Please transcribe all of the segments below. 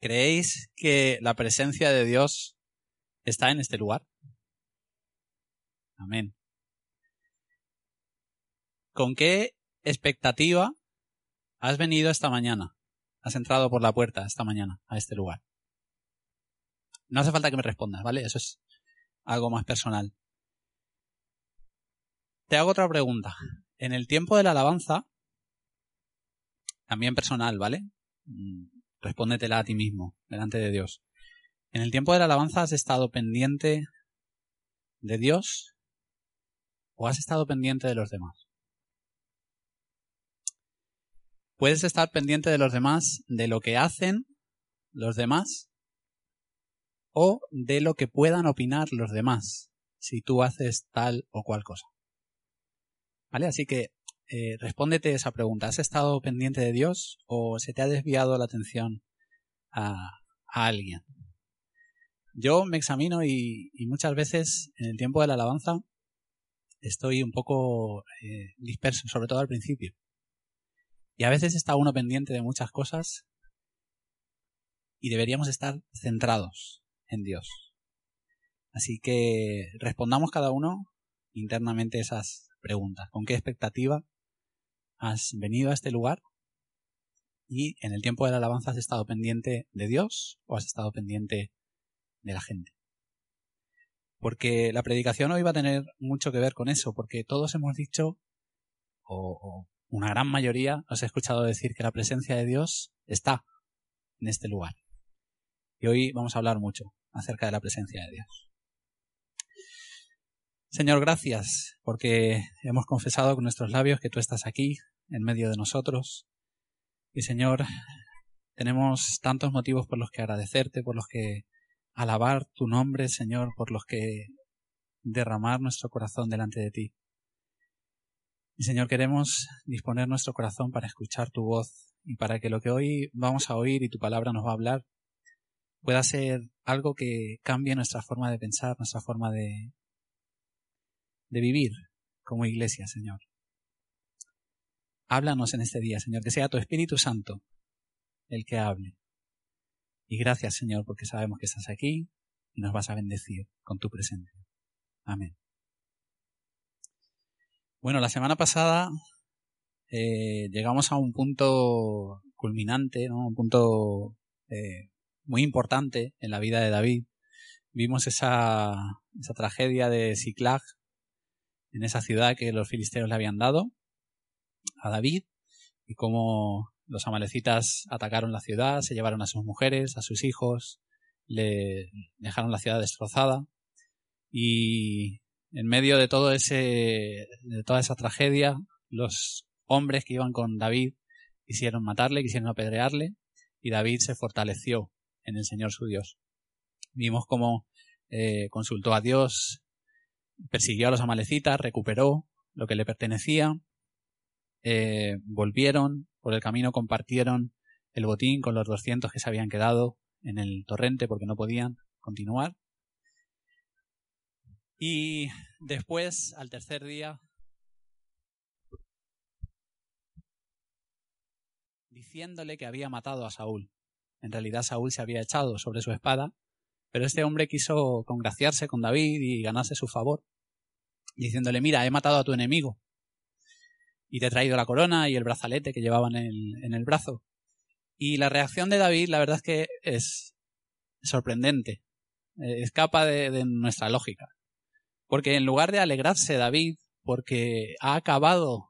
¿Creéis que la presencia de Dios está en este lugar? Amén. ¿Con qué expectativa has venido esta mañana? Has entrado por la puerta esta mañana a este lugar. No hace falta que me respondas, ¿vale? Eso es algo más personal. Te hago otra pregunta. En el tiempo de la alabanza, también personal, ¿vale? Respóndetela a ti mismo, delante de Dios. En el tiempo de la alabanza has estado pendiente de Dios o has estado pendiente de los demás. Puedes estar pendiente de los demás, de lo que hacen los demás o de lo que puedan opinar los demás si tú haces tal o cual cosa. ¿Vale? Así que eh, respóndete esa pregunta. ¿Has estado pendiente de Dios o se te ha desviado la atención a, alguien? Yo me examino y, muchas veces en el tiempo de la alabanza estoy un poco eh, disperso, sobre todo al principio. Y a veces está uno pendiente de muchas cosas y deberíamos estar centrados en Dios. Así que respondamos cada uno internamente esas preguntas. ¿Con qué expectativa has venido a este lugar y en el tiempo de la alabanza has estado pendiente de Dios o has estado pendiente de la gente. Porque la predicación hoy va a tener mucho que ver con eso, porque todos hemos dicho, o, una gran mayoría, os he escuchado decir que la presencia de Dios está en este lugar. Y hoy vamos a hablar mucho acerca de la presencia de Dios. Señor, gracias porque hemos confesado con nuestros labios que tú estás aquí, en medio de nosotros. Y Señor, tenemos tantos motivos por los que agradecerte, por los que alabar tu nombre, Señor, por los que derramar nuestro corazón delante de ti. Y Señor, queremos disponer nuestro corazón para escuchar tu voz y para que lo que hoy vamos a oír y tu palabra nos va a hablar pueda ser algo que cambie nuestra forma de pensar, nuestra forma de, de vivir como iglesia, Señor. Háblanos en este día, Señor, que sea tu Espíritu Santo el que hable. Y gracias, Señor, porque sabemos que estás aquí y nos vas a bendecir con tu presencia. Amén. Bueno, la semana pasada eh, llegamos a un punto culminante, ¿no? un punto eh, muy importante en la vida de David. Vimos esa, esa tragedia de Ciclag en esa ciudad que los filisteos le habían dado a David y cómo los amalecitas atacaron la ciudad, se llevaron a sus mujeres, a sus hijos, le dejaron la ciudad destrozada y en medio de todo ese de toda esa tragedia los hombres que iban con David quisieron matarle, quisieron apedrearle y David se fortaleció en el Señor su Dios. Vimos cómo eh, consultó a Dios, persiguió a los amalecitas, recuperó lo que le pertenecía, eh, volvieron, por el camino compartieron el botín con los 200 que se habían quedado en el torrente porque no podían continuar. Y después, al tercer día, diciéndole que había matado a Saúl. En realidad Saúl se había echado sobre su espada pero este hombre quiso congraciarse con David y ganarse su favor, diciéndole, mira, he matado a tu enemigo y te he traído la corona y el brazalete que llevaban en el, brazo. Y la reacción de David, la verdad es que es sorprendente, eh, escapa de nuestra lógica. Porque en lugar de alegrarse David porque ha acabado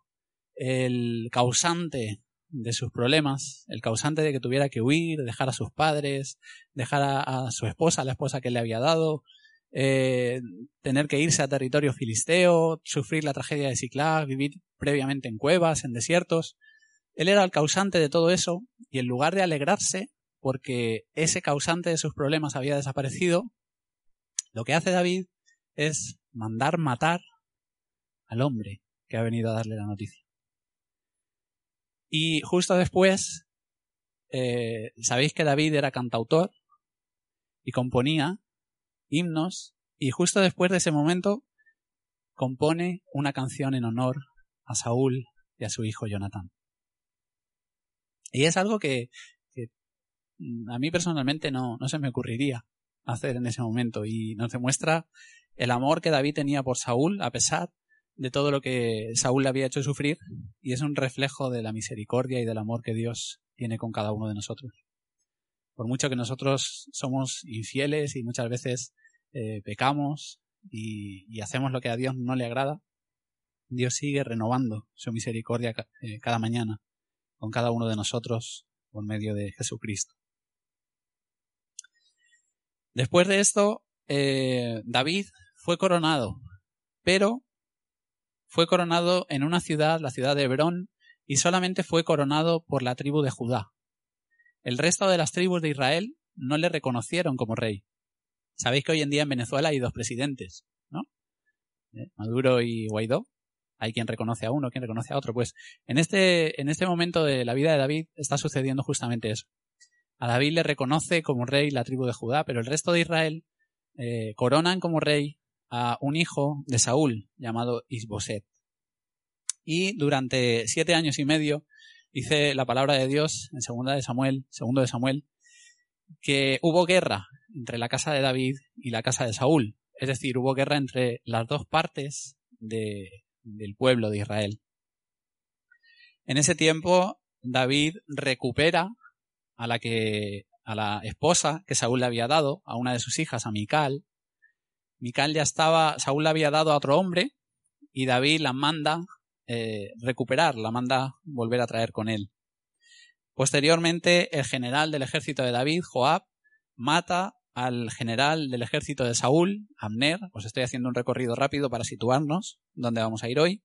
el causante de sus problemas, el causante de que tuviera que huir, dejar a sus padres, dejar a, su esposa, la esposa que le había dado, eh, tener que irse a territorio filisteo, sufrir la tragedia de Ciclag, vivir previamente en cuevas, en desiertos. Él era el causante de todo eso y en lugar de alegrarse porque ese causante de sus problemas había desaparecido, lo que hace David es mandar matar al hombre que ha venido a darle la noticia. Y justo después, eh, sabéis que David era cantautor y componía himnos y justo después de ese momento compone una canción en honor a Saúl y a su hijo Jonatán. Y es algo que, a mí personalmente no, no se me ocurriría hacer en ese momento y nos demuestra el amor que David tenía por Saúl a pesar de todo lo que Saúl le había hecho sufrir y es un reflejo de la misericordia y del amor que Dios tiene con cada uno de nosotros. Por mucho que nosotros somos infieles y muchas veces eh, pecamos y, hacemos lo que a Dios no le agrada, Dios sigue renovando su misericordia eh, cada mañana con cada uno de nosotros por medio de Jesucristo. Después de esto, eh, David fue coronado, pero fue coronado en una ciudad, la ciudad de Hebrón, y solamente fue coronado por la tribu de Judá. El resto de las tribus de Israel no le reconocieron como rey. Sabéis que hoy en día en Venezuela hay dos presidentes, ¿no? Eh, Maduro y Guaidó. Hay quien reconoce a uno, quien reconoce a otro. Pues en este, en este momento de la vida de David está sucediendo justamente eso. A David le reconoce como rey la tribu de Judá, pero el resto de Israel eh, coronan como rey a un hijo de Saúl llamado Isboset. Y durante siete años y medio dice la palabra de Dios en segunda de Samuel, segundo de Samuel, que hubo guerra entre la casa de David y la casa de Saúl. Es decir, hubo guerra entre las dos partes de, del pueblo de Israel. En ese tiempo, David recupera a la que a la esposa que Saúl le había dado, a una de sus hijas, a Mical, Mical ya estaba, Saúl la había dado a otro hombre y David la manda eh, recuperar, la manda volver a traer con él. Posteriormente, el general del ejército de David, Joab, mata al general del ejército de Saúl, Abner. Os estoy haciendo un recorrido rápido para situarnos donde vamos a ir hoy.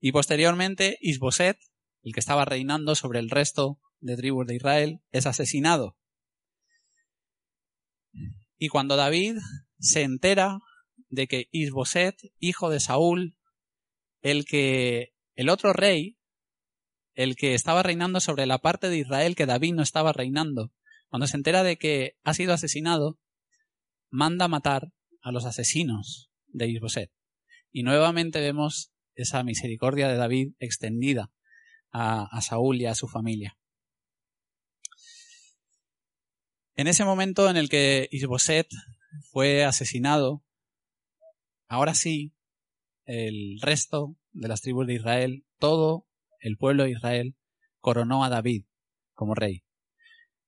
Y posteriormente, Isboset, el que estaba reinando sobre el resto de tribus de Israel, es asesinado. Y cuando David se entera de que Isboset, hijo de Saúl, el que el otro rey, el que estaba reinando sobre la parte de Israel que David no estaba reinando, cuando se entera de que ha sido asesinado, manda matar a los asesinos de Isboset. Y nuevamente vemos esa misericordia de David extendida a, a Saúl y a su familia. En ese momento en el que Isboset fue asesinado, ahora sí, el resto de las tribus de Israel, todo el pueblo de Israel, coronó a David como rey.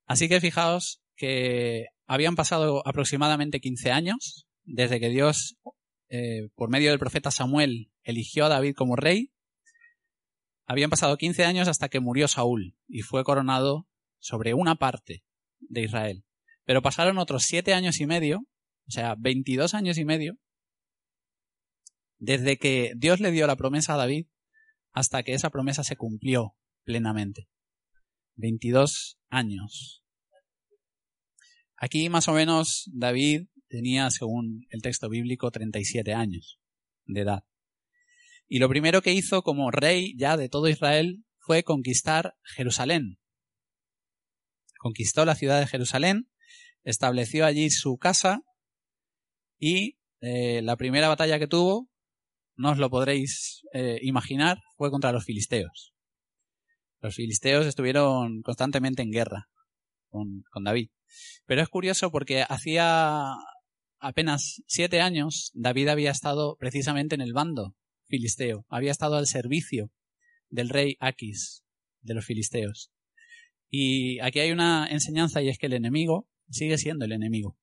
Así que fijaos que habían pasado aproximadamente 15 años desde que Dios, eh, por medio del profeta Samuel, eligió a David como rey. Habían pasado 15 años hasta que murió Saúl y fue coronado sobre una parte de Israel. Pero pasaron otros siete años y medio, o sea, 22 años y medio, desde que Dios le dio la promesa a David hasta que esa promesa se cumplió plenamente. 22 años. Aquí más o menos David tenía, según el texto bíblico, 37 años de edad. Y lo primero que hizo como rey ya de todo Israel fue conquistar Jerusalén. Conquistó la ciudad de Jerusalén estableció allí su casa y eh, la primera batalla que tuvo, no os lo podréis eh, imaginar, fue contra los filisteos. Los filisteos estuvieron constantemente en guerra con, con David. Pero es curioso porque hacía apenas siete años David había estado precisamente en el bando filisteo, había estado al servicio del rey Aquis de los filisteos. Y aquí hay una enseñanza y es que el enemigo sigue siendo el enemigo.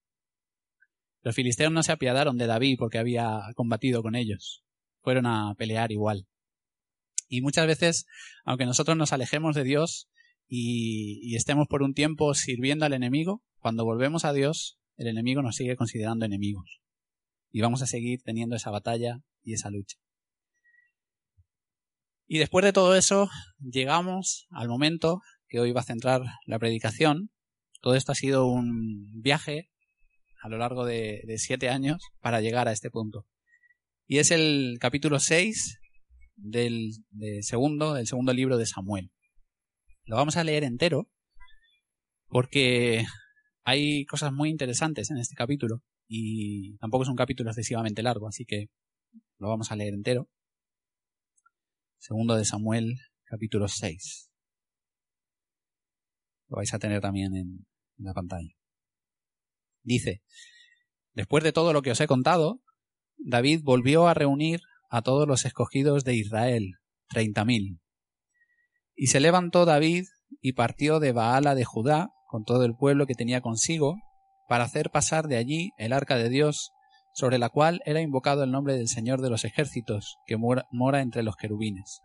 Los filisteos no se apiadaron de David porque había combatido con ellos. Fueron a pelear igual. Y muchas veces, aunque nosotros nos alejemos de Dios y, estemos por un tiempo sirviendo al enemigo, cuando volvemos a Dios, el enemigo nos sigue considerando enemigos. Y vamos a seguir teniendo esa batalla y esa lucha. Y después de todo eso, llegamos al momento que hoy va a centrar la predicación, todo esto ha sido un viaje a lo largo de, siete años para llegar a este punto. Y es el capítulo 6 del segundo, del segundo libro de Samuel. Lo vamos a leer entero porque hay cosas muy interesantes en este capítulo y tampoco es un capítulo excesivamente largo, así que lo vamos a leer entero. Segundo de Samuel, capítulo 6. Lo vais a tener también en la pantalla. Dice, después de todo lo que os he contado, David volvió a reunir a todos los escogidos de Israel, treinta mil. Y se levantó David y partió de Baala de Judá con todo el pueblo que tenía consigo, para hacer pasar de allí el arca de Dios, sobre la cual era invocado el nombre del Señor de los ejércitos, que mora entre los querubines.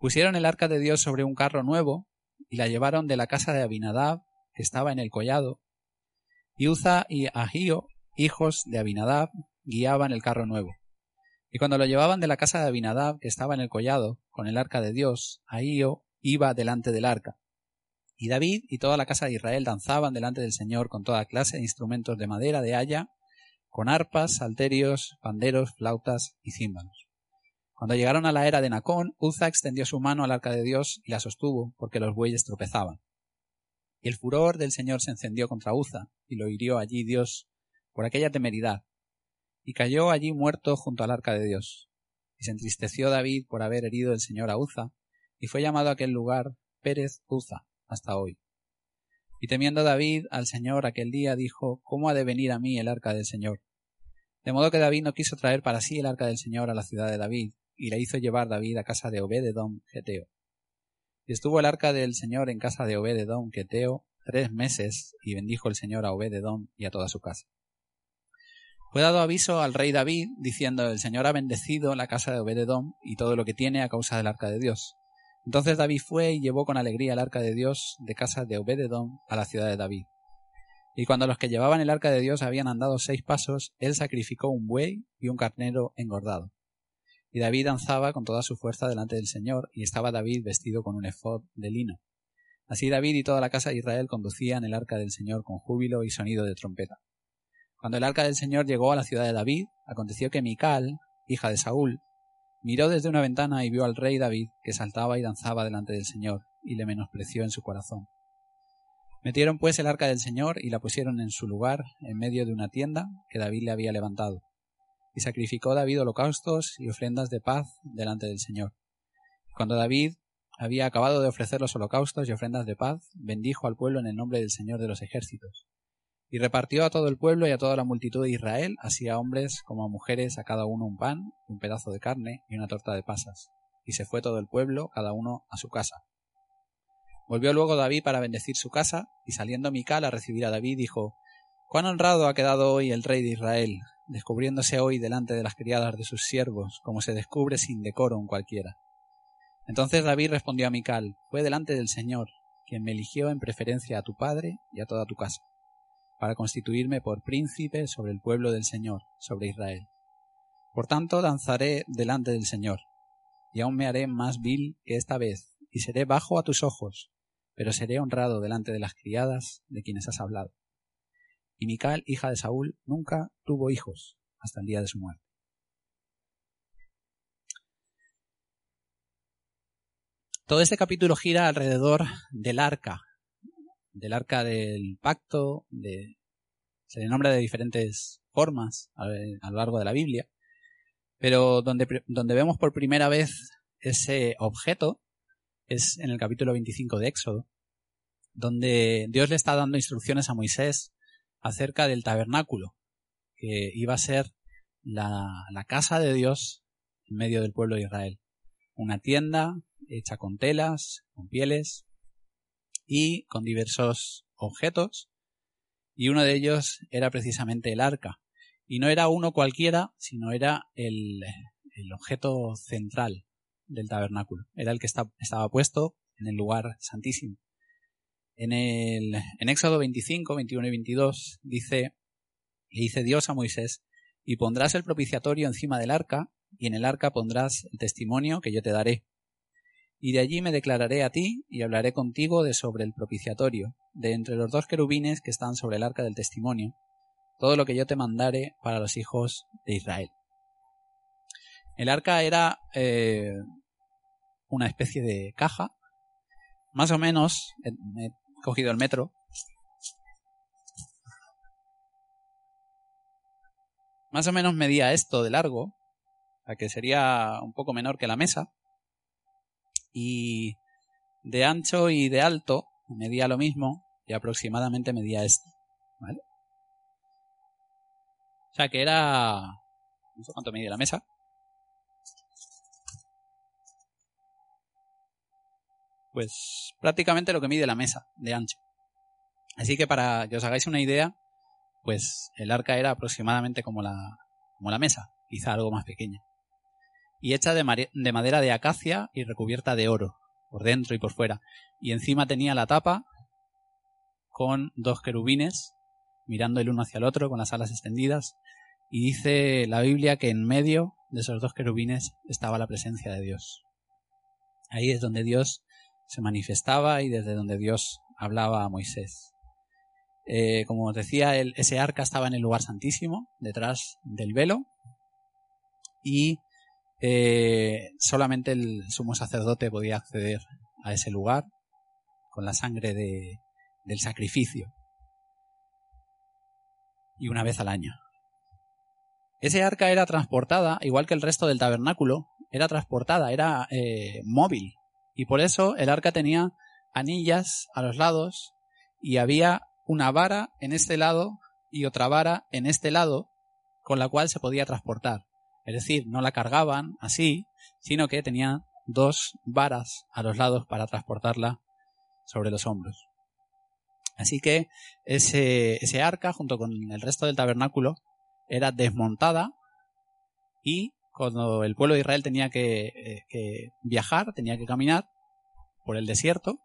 Pusieron el arca de Dios sobre un carro nuevo, y la llevaron de la casa de Abinadab, que estaba en el collado, y Uza y Ahío, hijos de Abinadab, guiaban el carro nuevo. Y cuando lo llevaban de la casa de Abinadab, que estaba en el collado, con el arca de Dios, Ahío iba delante del arca. Y David y toda la casa de Israel danzaban delante del Señor con toda clase de instrumentos de madera de haya, con arpas, salterios, panderos, flautas y címbalos. Cuando llegaron a la era de Nacón, Uza extendió su mano al arca de Dios y la sostuvo, porque los bueyes tropezaban. Y el furor del Señor se encendió contra Uza, y lo hirió allí Dios por aquella temeridad, y cayó allí muerto junto al arca de Dios. Y se entristeció David por haber herido el Señor a Uza, y fue llamado aquel lugar Pérez Uza hasta hoy. Y temiendo David al Señor aquel día dijo, ¿Cómo ha de venir a mí el arca del Señor? De modo que David no quiso traer para sí el arca del Señor a la ciudad de David, y la hizo llevar David a casa de Obededom Geteo. Y estuvo el arca del Señor en casa de Obededom Geteo tres meses, y bendijo el Señor a Obededom y a toda su casa. Fue dado aviso al rey David, diciendo, El Señor ha bendecido la casa de Obededom y todo lo que tiene a causa del arca de Dios. Entonces David fue y llevó con alegría el arca de Dios de casa de Obededom a la ciudad de David. Y cuando los que llevaban el arca de Dios habían andado seis pasos, él sacrificó un buey y un carnero engordado. Y David danzaba con toda su fuerza delante del Señor, y estaba David vestido con un efod de lino. Así David y toda la casa de Israel conducían el arca del Señor con júbilo y sonido de trompeta. Cuando el arca del Señor llegó a la ciudad de David, aconteció que Mical, hija de Saúl, Miró desde una ventana y vio al rey David, que saltaba y danzaba delante del Señor, y le menospreció en su corazón. Metieron pues el arca del Señor y la pusieron en su lugar, en medio de una tienda que David le había levantado. Y sacrificó David holocaustos y ofrendas de paz delante del Señor. Cuando David había acabado de ofrecer los holocaustos y ofrendas de paz, bendijo al pueblo en el nombre del Señor de los ejércitos. Y repartió a todo el pueblo y a toda la multitud de Israel, así a hombres como a mujeres, a cada uno un pan, un pedazo de carne y una torta de pasas. Y se fue todo el pueblo, cada uno a su casa. Volvió luego David para bendecir su casa, y saliendo Mical a recibir a David, dijo Cuán honrado ha quedado hoy el rey de Israel, descubriéndose hoy delante de las criadas de sus siervos, como se descubre sin decoro un cualquiera. Entonces David respondió a Mical Fue delante del Señor, quien me eligió en preferencia a tu padre y a toda tu casa para constituirme por príncipe sobre el pueblo del Señor, sobre Israel. Por tanto, danzaré delante del Señor, y aún me haré más vil que esta vez, y seré bajo a tus ojos, pero seré honrado delante de las criadas de quienes has hablado. Y Mical, hija de Saúl, nunca tuvo hijos hasta el día de su muerte. Todo este capítulo gira alrededor del arca, del arca del pacto, se le nombra de diferentes formas a, lo largo de la Biblia, pero donde, donde vemos por primera vez ese objeto es en el capítulo 25 de Éxodo, donde Dios le está dando instrucciones a Moisés acerca del tabernáculo, que iba a ser la, casa de Dios en medio del pueblo de Israel. Una tienda hecha con telas, con pieles, y con diversos objetos, y uno de ellos era precisamente el arca. Y no era uno cualquiera, sino era el, el objeto central del tabernáculo. Era el que estaba puesto en el lugar santísimo. En, el, en Éxodo 25, 21 y 22 dice, dice Dios a Moisés, y pondrás el propiciatorio encima del arca, y en el arca pondrás el testimonio que yo te daré y de allí me declararé a ti y hablaré contigo de sobre el propiciatorio, de entre los dos querubines que están sobre el arca del testimonio, todo lo que yo te mandare para los hijos de Israel. El arca era eh, una especie de caja, más o menos, cogido el metro, más o menos medía esto de largo, a que sería un poco menor que la mesa, y de ancho y de alto medía lo mismo y aproximadamente medía esto. ¿Vale? O sea que era... No sé cuánto medía la mesa. Pues prácticamente lo que mide la mesa de ancho. Así que para que os hagáis una idea, pues el arca era aproximadamente como la, como la mesa, quizá algo más pequeña. Y hecha de, de madera de acacia y recubierta de oro, por dentro y por fuera. Y encima tenía la tapa con dos querubines mirando el uno hacia el otro con las alas extendidas. Y dice la Biblia que en medio de esos dos querubines estaba la presencia de Dios. Ahí es donde Dios se manifestaba y desde donde Dios hablaba a Moisés. Eh, como os decía, ese arca estaba en el lugar santísimo, detrás del velo, y eh, solamente el sumo sacerdote podía acceder a ese lugar con la sangre de, del sacrificio. Y una vez al año. Ese arca era transportada, igual que el resto del tabernáculo, era transportada, era eh, móvil. Y por eso el arca tenía anillas a los lados y había una vara en este lado y otra vara en este lado con la cual se podía transportar. Es decir, no la cargaban así, sino que tenía dos varas a los lados para transportarla sobre los hombros. Así que ese, ese arca, junto con el resto del tabernáculo, era desmontada y cuando el pueblo de Israel tenía que, eh, que viajar, tenía que caminar por el desierto,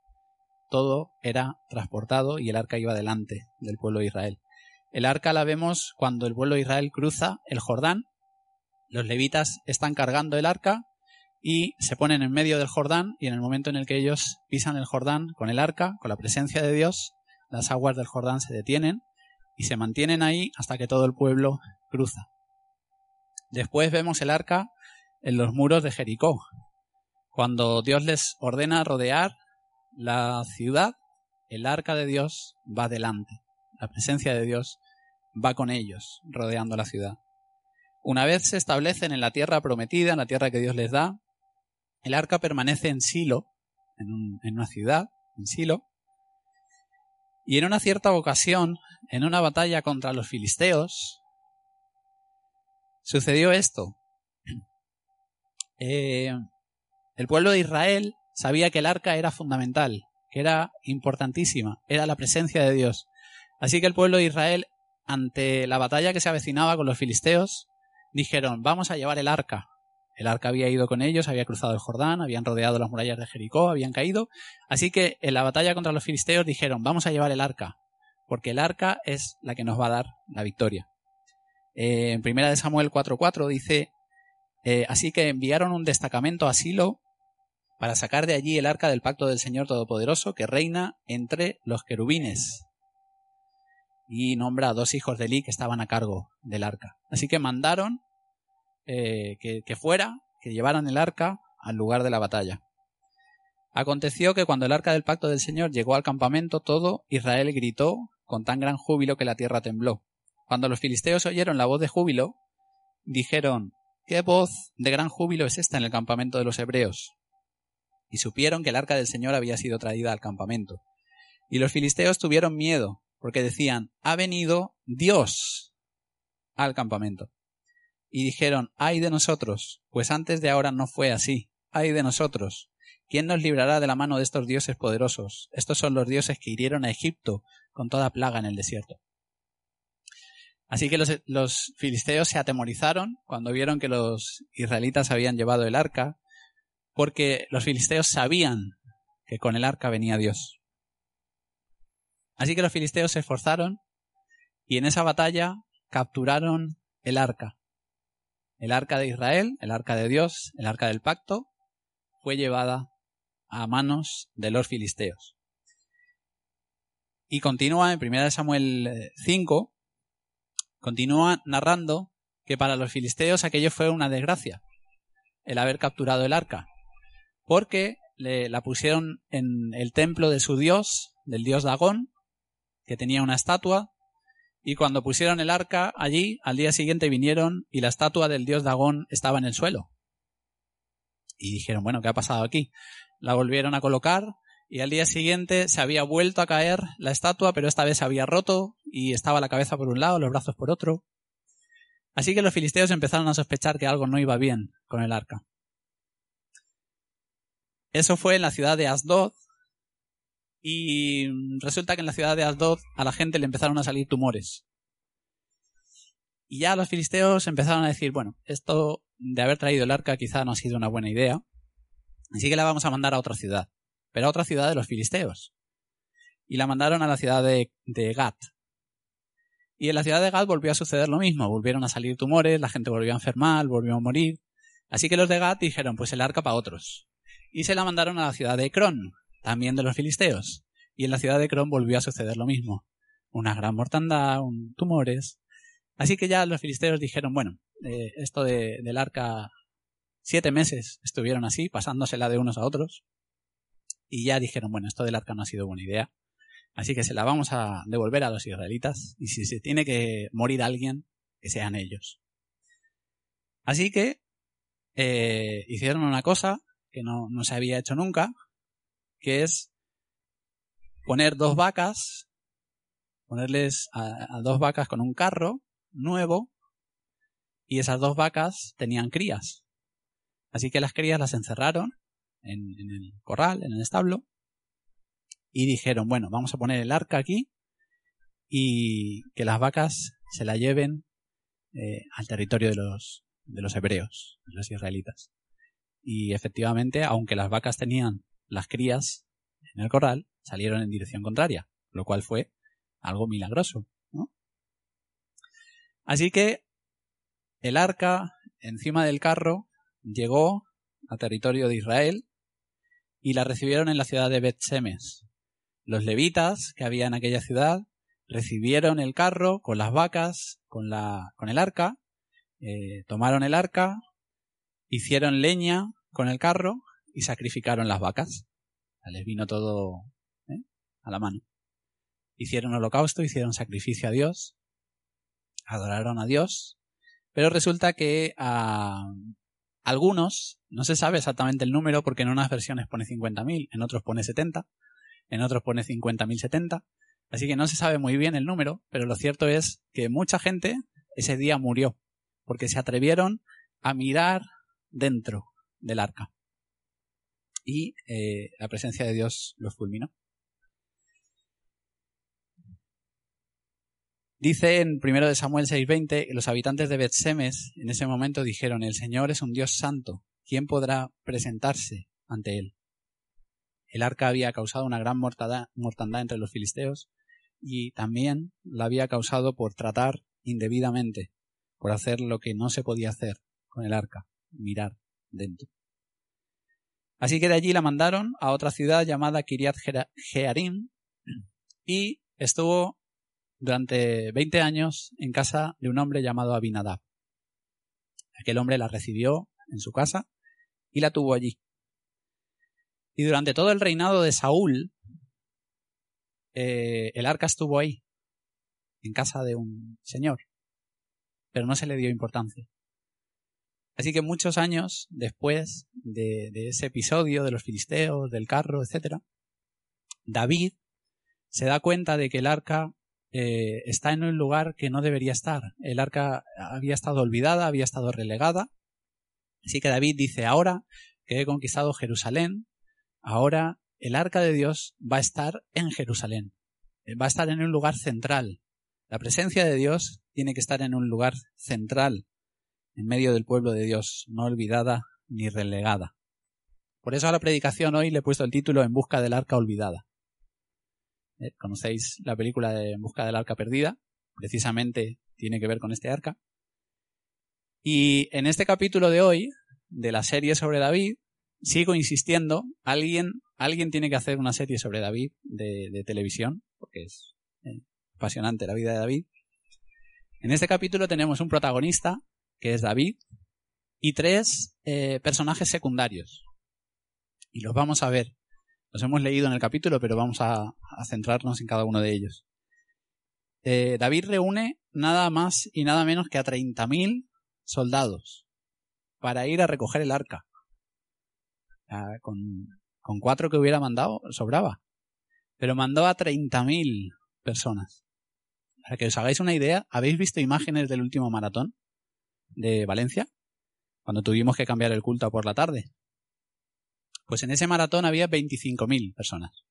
todo era transportado y el arca iba delante del pueblo de Israel. El arca la vemos cuando el pueblo de Israel cruza el Jordán los levitas están cargando el arca y se ponen en medio del Jordán y en el momento en el que ellos pisan el Jordán con el arca, con la presencia de Dios, las aguas del Jordán se detienen y se mantienen ahí hasta que todo el pueblo cruza. Después vemos el arca en los muros de Jericó. Cuando Dios les ordena rodear la ciudad, el arca de Dios va delante. La presencia de Dios va con ellos, rodeando la ciudad. Una vez se establecen en la tierra prometida, en la tierra que Dios les da, el arca permanece en Silo, en, una ciudad, en Silo, y en una cierta ocasión, en una batalla contra los filisteos, sucedió esto. Eh, el pueblo de Israel sabía que el arca era fundamental, que era importantísima, era la presencia de Dios. Así que el pueblo de Israel, ante la batalla que se avecinaba con los filisteos, dijeron, vamos a llevar el arca. El arca había ido con ellos, había cruzado el Jordán, habían rodeado las murallas de Jericó, habían caído. Así que en la batalla contra los filisteos dijeron, vamos a llevar el arca, porque el arca es la que nos va a dar la victoria. Eh, en primera de Samuel 4.4 dice, eh, así que enviaron un destacamento a Silo para sacar de allí el arca del pacto del Señor Todopoderoso que reina entre los querubines y nombra a dos hijos de Eli que estaban a cargo del arca. Así que mandaron eh, que, fuera, que llevaran el arca al lugar de la batalla. Aconteció que cuando el arca del pacto del Señor llegó al campamento, todo Israel gritó con tan gran júbilo que la tierra tembló. Cuando los filisteos oyeron la voz de júbilo, dijeron ¿Qué voz de gran júbilo es esta en el campamento de los hebreos? Y supieron que el arca del Señor había sido traída al campamento. Y los filisteos tuvieron miedo porque decían, ha venido Dios al campamento. Y dijeron, ay de nosotros, pues antes de ahora no fue así, ay de nosotros. ¿Quién nos librará de la mano de estos dioses poderosos? Estos son los dioses que hirieron a Egipto con toda plaga en el desierto. Así que los, filisteos se atemorizaron cuando vieron que los israelitas habían llevado el arca, porque los filisteos sabían que con el arca venía Dios. Así que los filisteos se esforzaron y en esa batalla capturaron el arca. El arca de Israel, el arca de Dios, el arca del pacto, fue llevada a manos de los filisteos. Y continúa en 1 Samuel 5, continúa narrando que para los filisteos aquello fue una desgracia, el haber capturado el arca, porque le, la pusieron en el templo de su dios, del dios Dagón, que tenía una estatua, y cuando pusieron el arca allí, al día siguiente vinieron y la estatua del dios Dagón estaba en el suelo. Y dijeron, bueno, ¿qué ha pasado aquí? La volvieron a colocar y al día siguiente se había vuelto a caer la estatua, pero esta vez se había roto y estaba la cabeza por un lado, los brazos por otro. Así que los filisteos empezaron a sospechar que algo no iba bien con el arca. Eso fue en la ciudad de Asdod, y resulta que en la ciudad de Asdod a la gente le empezaron a salir tumores. Y ya los filisteos empezaron a decir, bueno, esto de haber traído el arca quizá no ha sido una buena idea, así que la vamos a mandar a otra ciudad pero a otra ciudad de los filisteos. Y la mandaron a la ciudad de, de Gat. Y en la ciudad de Gat volvió a suceder lo mismo. Volvieron a salir tumores, la gente volvió a enfermar, volvió a morir. Así que los de Gat dijeron, pues el arca para otros. Y se la mandaron a la ciudad de Cron, también de los filisteos. Y en la ciudad de Cron volvió a suceder lo mismo. Una gran mortandad, tumores. Así que ya los filisteos dijeron, bueno, eh, esto de, del arca, siete meses estuvieron así, pasándosela de unos a otros y ya dijeron, bueno, esto del arca no ha sido buena idea, así que se la vamos a devolver a los israelitas y si se tiene que morir alguien, que sean ellos. Así que eh, hicieron una cosa que no, se había hecho nunca, que es poner dos vacas, ponerles a, dos vacas con un carro nuevo y esas dos vacas tenían crías. Así que las crías las encerraron en, el corral, en el establo, y dijeron, bueno, vamos a poner el arca aquí y que las vacas se la lleven eh, al territorio de los, de los hebreos, de los israelitas. Y efectivamente, aunque las vacas tenían las crías en el corral, salieron en dirección contraria, lo cual fue algo milagroso. Así que el arca encima del carro llegó a territorio de Israel y la recibieron en la ciudad de Bet-Semes. Los levitas que había en aquella ciudad recibieron el carro con las vacas, con, la, con el arca, eh, tomaron el arca, hicieron leña con el carro y sacrificaron las vacas. Les vino todo ¿eh? a la mano. Hicieron holocausto, hicieron sacrificio a Dios, adoraron a Dios, pero resulta que a, algunos, no se sabe exactamente el número porque en unas versiones pone 50.000, en otros pone 70, en otros pone 50.070, así que no se sabe muy bien el número, pero lo cierto es que mucha gente ese día murió porque se atrevieron a mirar dentro del arca y eh, la presencia de Dios los fulminó. Dice en 1 de Samuel 6:20 que los habitantes de Betsemes en ese momento dijeron, el Señor es un Dios santo, ¿quién podrá presentarse ante él? El arca había causado una gran mortandad, entre los filisteos y también la había causado por tratar indebidamente, por hacer lo que no se podía hacer con el arca, mirar dentro. Así que de allí la mandaron a otra ciudad llamada Kiriat Jearim y estuvo durante 20 años en casa de un hombre llamado Abinadab. Aquel hombre la recibió en su casa y la tuvo allí. Y durante todo el reinado de Saúl, eh, el arca estuvo ahí, en casa de un señor, pero no se le dio importancia. Así que muchos años después de, de ese episodio de los filisteos, del carro, etc., David se da cuenta de que el arca eh, está en un lugar que no debería estar. El arca había estado olvidada, había estado relegada. Así que David dice, ahora que he conquistado Jerusalén, ahora el arca de Dios va a estar en Jerusalén. Eh, va a estar en un lugar central. La presencia de Dios tiene que estar en un lugar central, en medio del pueblo de Dios, no olvidada ni relegada. Por eso a la predicación hoy le he puesto el título En busca del arca olvidada. Eh, conocéis la película de En busca del arca perdida, precisamente tiene que ver con este arca. Y en este capítulo de hoy, de la serie sobre David, sigo insistiendo, alguien, alguien tiene que hacer una serie sobre David de, televisión, porque es eh, apasionante la vida de David. En este capítulo tenemos un protagonista, que es David, y tres eh, personajes secundarios. Y los vamos a ver. Los hemos leído en el capítulo, pero vamos a, centrarnos en cada uno de ellos. Eh, David reúne nada más y nada menos que a 30.000 soldados para ir a recoger el arca. con, Con cuatro que hubiera mandado, sobraba. Pero mandó a 30.000 personas. Para que os hagáis una idea, ¿habéis visto imágenes del último maratón de Valencia? Cuando tuvimos que cambiar el culto por la tarde. Pues en ese maratón había 25.000 personas.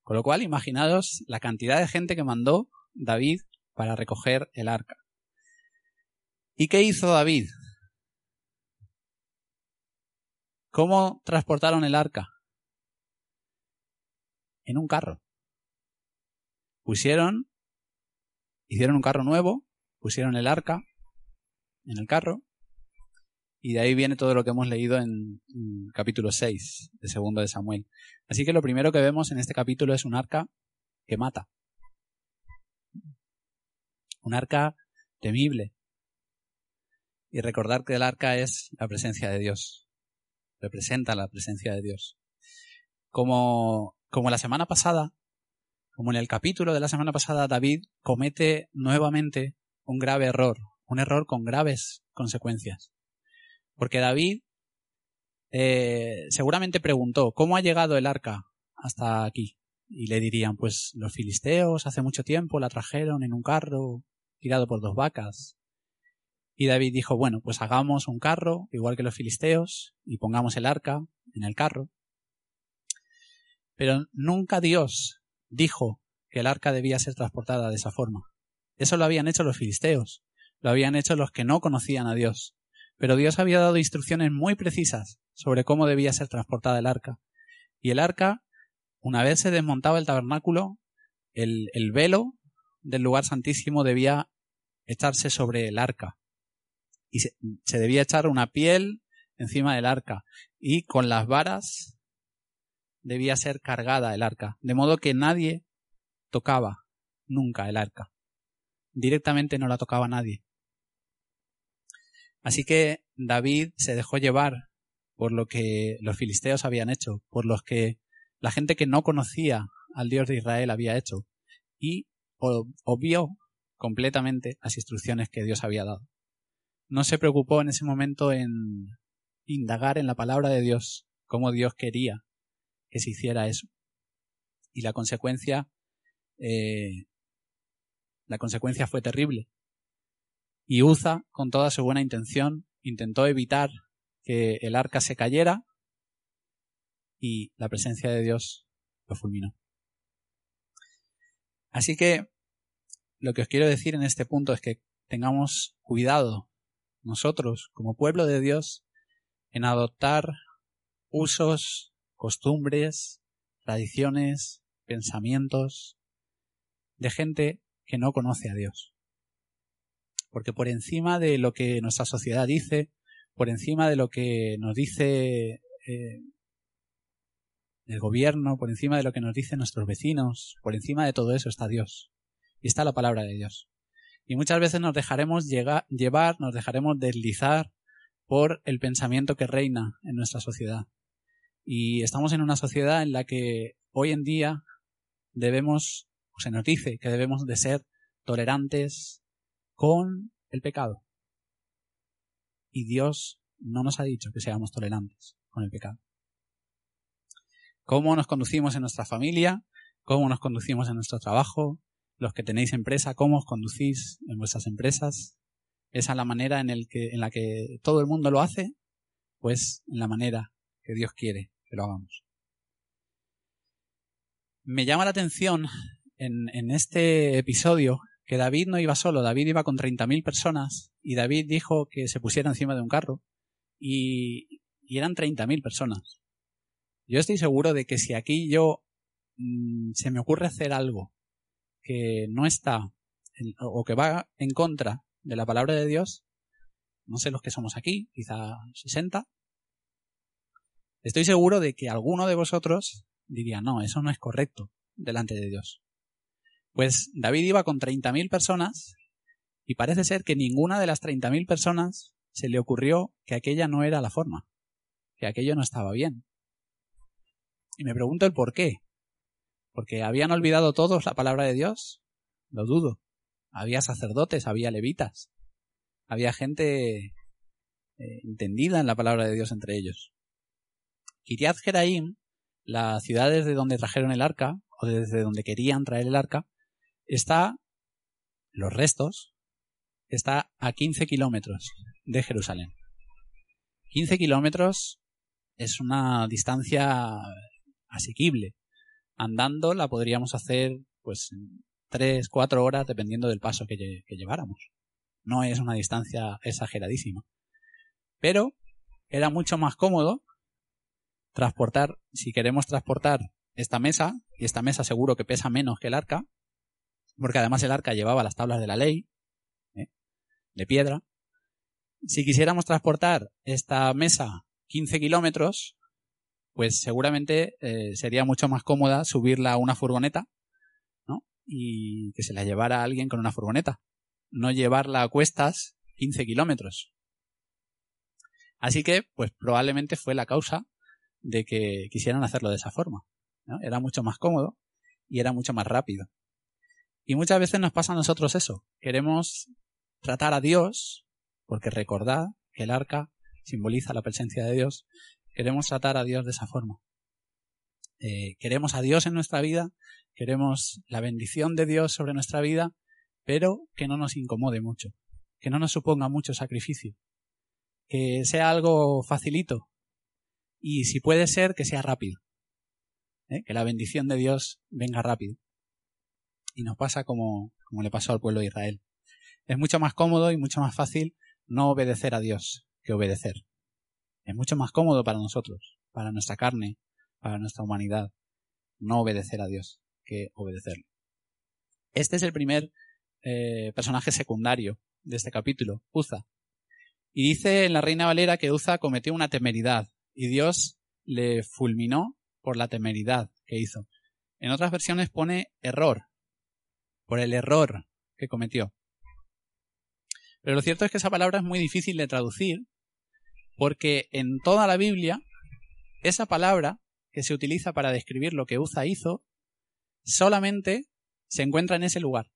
Con lo cual, imaginaos la cantidad de gente que mandó David para recoger el arca. ¿Y qué hizo David? ¿Cómo transportaron el arca? En un carro. Pusieron, hicieron un carro nuevo, pusieron el arca en el carro, y de ahí viene todo lo que hemos leído en, capítulo 6 de segundo de Samuel. Así que lo primero que vemos en este capítulo es un arca que mata. Un arca temible. Y recordar que el arca es la presencia de Dios representa la presencia de Dios. Como, como la semana pasada, como en el capítulo de la semana pasada, David comete nuevamente un grave error, un error con graves consecuencias. Porque David eh, seguramente preguntó, ¿cómo ha llegado el arca hasta aquí? Y le dirían, pues los filisteos hace mucho tiempo la trajeron en un carro tirado por dos vacas. Y David dijo, bueno, pues hagamos un carro, igual que los filisteos, y pongamos el arca en el carro. Pero nunca Dios dijo que el arca debía ser transportada de esa forma. Eso lo habían hecho los filisteos, lo habían hecho los que no conocían a Dios. Pero Dios había dado instrucciones muy precisas sobre cómo debía ser transportada el arca. Y el arca, una vez se desmontaba el tabernáculo, el, el velo del lugar santísimo debía echarse sobre el arca y se, debía echar una piel encima del arca y con las varas debía ser cargada el arca, de modo que nadie tocaba nunca el arca. Directamente no la tocaba nadie. Así que David se dejó llevar por lo que los filisteos habían hecho, por los que la gente que no conocía al Dios de Israel había hecho, y obvió completamente las instrucciones que Dios había dado no se preocupó en ese momento en indagar en la palabra de Dios, cómo Dios quería que se hiciera eso. Y la consecuencia, eh, la consecuencia fue terrible. Y Uza, con toda su buena intención, intentó evitar que el arca se cayera y la presencia de Dios lo fulminó. Así que lo que os quiero decir en este punto es que tengamos cuidado nosotros, como pueblo de Dios, en adoptar usos, costumbres, tradiciones, pensamientos de gente que no conoce a Dios. Porque por encima de lo que nuestra sociedad dice, por encima de lo que nos dice eh, el gobierno, por encima de lo que nos dicen nuestros vecinos, por encima de todo eso está Dios. Y está la palabra de Dios. Y muchas veces nos dejaremos llevar, nos dejaremos deslizar por el pensamiento que reina en nuestra sociedad. Y estamos en una sociedad en la que hoy en día debemos, o se nos dice que debemos de ser tolerantes con el pecado. Y Dios no nos ha dicho que seamos tolerantes con el pecado. Cómo nos conducimos en nuestra familia, cómo nos conducimos en nuestro trabajo, los que tenéis empresa, cómo os conducís en vuestras empresas, esa la manera en, que, la que todo el mundo lo hace, pues en la manera que Dios quiere que lo hagamos. Me llama la atención en, en este episodio que David no iba solo, David iba con 30.000 personas y David dijo que se pusiera encima de un carro y, y eran 30.000 personas. Yo estoy seguro de que si aquí yo mm, se me ocurre hacer algo que no está o que va en contra de la palabra de Dios, no sé los que somos aquí, quizá 60, estoy seguro de que alguno de vosotros diría, no, eso no es correcto delante de Dios. Pues David iba con 30.000 personas y parece ser que ninguna de las 30.000 personas se le ocurrió que aquella no era la forma, que aquello no estaba bien. Y me pregunto el por qué. Porque habían olvidado todos la palabra de Dios. Lo dudo. Había sacerdotes, había levitas. Había gente eh, entendida en la palabra de Dios entre ellos. Kiriat Jeraim la ciudad desde donde trajeron el arca, o desde donde querían traer el arca, está, los restos, está a 15 kilómetros de Jerusalén. 15 kilómetros es una distancia asequible. Andando la podríamos hacer pues tres, cuatro horas dependiendo del paso que, que lleváramos. No es una distancia exageradísima. Pero era mucho más cómodo transportar, si queremos transportar esta mesa, y esta mesa seguro que pesa menos que el arca, porque además el arca llevaba las tablas de la ley, ¿eh? de piedra. Si quisiéramos transportar esta mesa 15 kilómetros, pues seguramente eh, sería mucho más cómoda subirla a una furgoneta, ¿no? Y que se la llevara alguien con una furgoneta. No llevarla a cuestas 15 kilómetros. Así que, pues probablemente fue la causa de que quisieran hacerlo de esa forma. Era mucho más cómodo y era mucho más rápido. Y muchas veces nos pasa a nosotros eso. Queremos tratar a Dios, porque recordad que el arca simboliza la presencia de Dios, queremos tratar a Dios de esa forma. Eh, queremos a Dios en nuestra vida, queremos la bendición de Dios sobre nuestra vida, pero que no nos incomode mucho, que no nos suponga mucho sacrificio, que sea algo facilito y si puede ser que sea rápido, ¿eh? que la bendición de Dios venga rápido. Y nos pasa como, como le pasó al pueblo de Israel. Es mucho más cómodo y mucho más fácil no obedecer a Dios que obedecer. Es mucho más cómodo para nosotros, para nuestra carne, para nuestra humanidad, no obedecer a Dios que obedecerle. Este es el primer eh, personaje secundario de este capítulo, Uza. Y dice en la Reina Valera que Uza cometió una temeridad y Dios le fulminó por la temeridad que hizo. En otras versiones pone error, por el error que cometió. Pero lo cierto es que esa palabra es muy difícil de traducir porque en toda la Biblia esa palabra que se utiliza para describir lo que Uza hizo solamente se encuentra en ese lugar.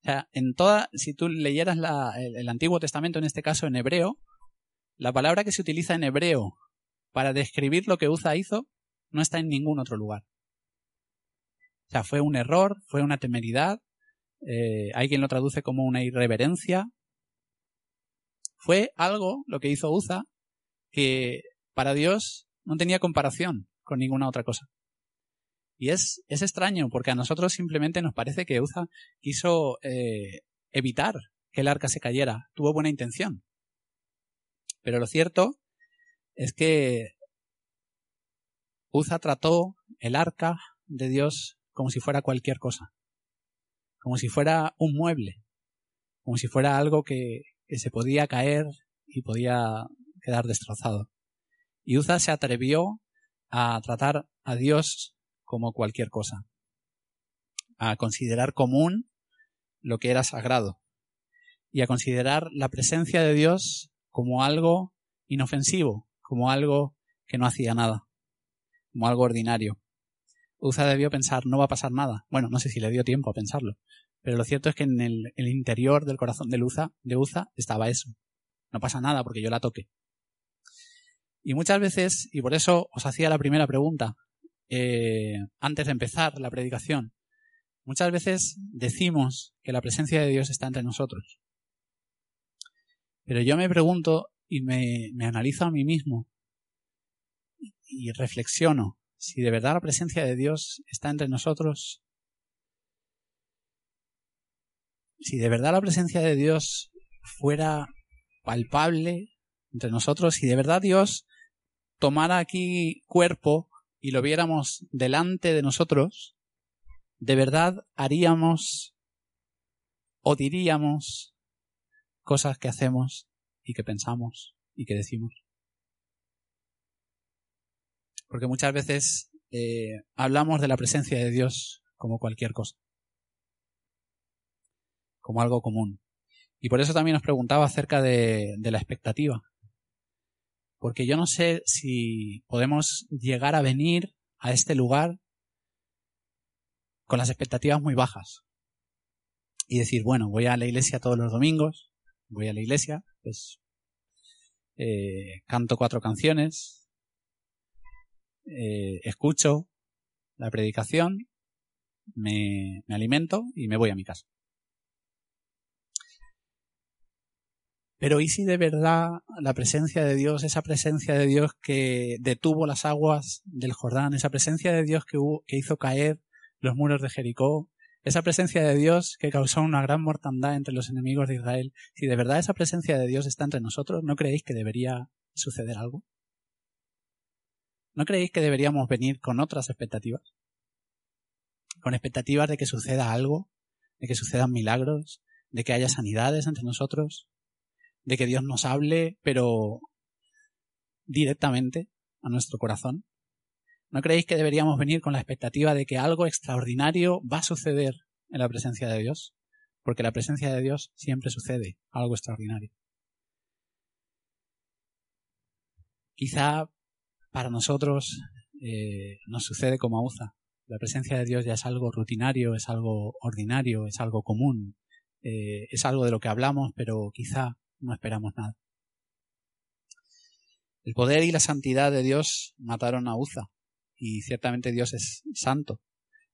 O sea, en toda, si tú leyeras el, el Antiguo Testamento, en este caso en hebreo, la palabra que se utiliza en hebreo para describir lo que Uza hizo no está en ningún otro lugar. O sea, fue un error, fue una temeridad, eh, hay quien lo traduce como una irreverencia. Fue algo, lo que hizo Uza, que para Dios no tenía comparación con ninguna otra cosa. Y es, es extraño, porque a nosotros simplemente nos parece que Uza quiso eh, evitar que el arca se cayera, tuvo buena intención. Pero lo cierto es que Uza trató el arca de Dios como si fuera cualquier cosa, como si fuera un mueble, como si fuera algo que, se podía caer y podía quedar destrozado. Y Uza se atrevió a tratar a Dios como cualquier cosa, a considerar común lo que era sagrado y a considerar la presencia de Dios como algo inofensivo, como algo que no hacía nada, como algo ordinario. Uza debió pensar, no va a pasar nada. Bueno, no sé si le dio tiempo a pensarlo, pero lo cierto es que en el, interior del corazón de Uza, de Uza estaba eso. No pasa nada porque yo la toque. Y muchas veces, y por eso os hacía la primera pregunta, eh, antes de empezar la predicación, muchas veces decimos que la presencia de Dios está entre nosotros. Pero yo me pregunto y me, analizo a mí mismo y, reflexiono si de verdad la presencia de Dios está entre nosotros, si de verdad la presencia de Dios fuera palpable entre nosotros, si de verdad Dios tomara aquí cuerpo y lo viéramos delante de nosotros, de verdad haríamos o diríamos cosas que hacemos y que pensamos y que decimos. Porque muchas veces eh, hablamos de la presencia de Dios como cualquier cosa, como algo común. Y por eso también os preguntaba acerca de, de la expectativa. Porque yo no sé si podemos llegar a venir a este lugar con las expectativas muy bajas. Y decir, bueno, voy a la iglesia todos los domingos, voy a la iglesia, pues eh, canto cuatro canciones, eh, escucho la predicación, me, me alimento y me voy a mi casa. Pero ¿y si de verdad la presencia de Dios, esa presencia de Dios que detuvo las aguas del Jordán, esa presencia de Dios que, que hizo caer los muros de Jericó, esa presencia de Dios que causó una gran mortandad entre los enemigos de Israel, si de verdad esa presencia de Dios está entre nosotros, ¿no creéis que debería suceder algo? ¿No creéis que deberíamos venir con otras expectativas? Con expectativas de que suceda algo, de que sucedan milagros, de que haya sanidades entre nosotros, de que Dios nos hable, pero directamente a nuestro corazón. ¿No creéis que deberíamos venir con la expectativa de que algo extraordinario va a suceder en la presencia de Dios? Porque la presencia de Dios siempre sucede algo extraordinario. Quizá para nosotros eh, nos sucede como a Uza. La presencia de Dios ya es algo rutinario, es algo ordinario, es algo común, eh, es algo de lo que hablamos, pero quizá no esperamos nada. El poder y la santidad de Dios mataron a Uza, y ciertamente Dios es santo.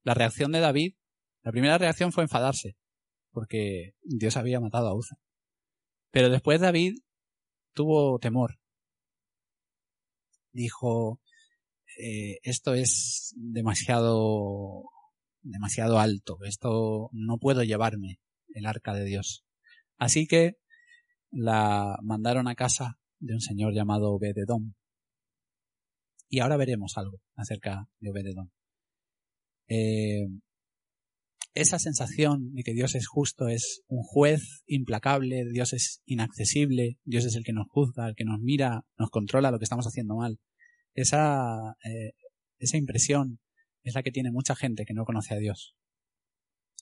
La reacción de David, la primera reacción fue enfadarse, porque Dios había matado a Uza. Pero después David tuvo temor. Dijo, eh, esto es demasiado, demasiado alto, esto no puedo llevarme el arca de Dios. Así que la mandaron a casa de un señor llamado Obededom. Y ahora veremos algo acerca de Obededón. Eh, esa sensación de que Dios es justo, es un juez implacable, Dios es inaccesible, Dios es el que nos juzga, el que nos mira, nos controla lo que estamos haciendo mal. Esa, eh, esa impresión es la que tiene mucha gente que no conoce a Dios.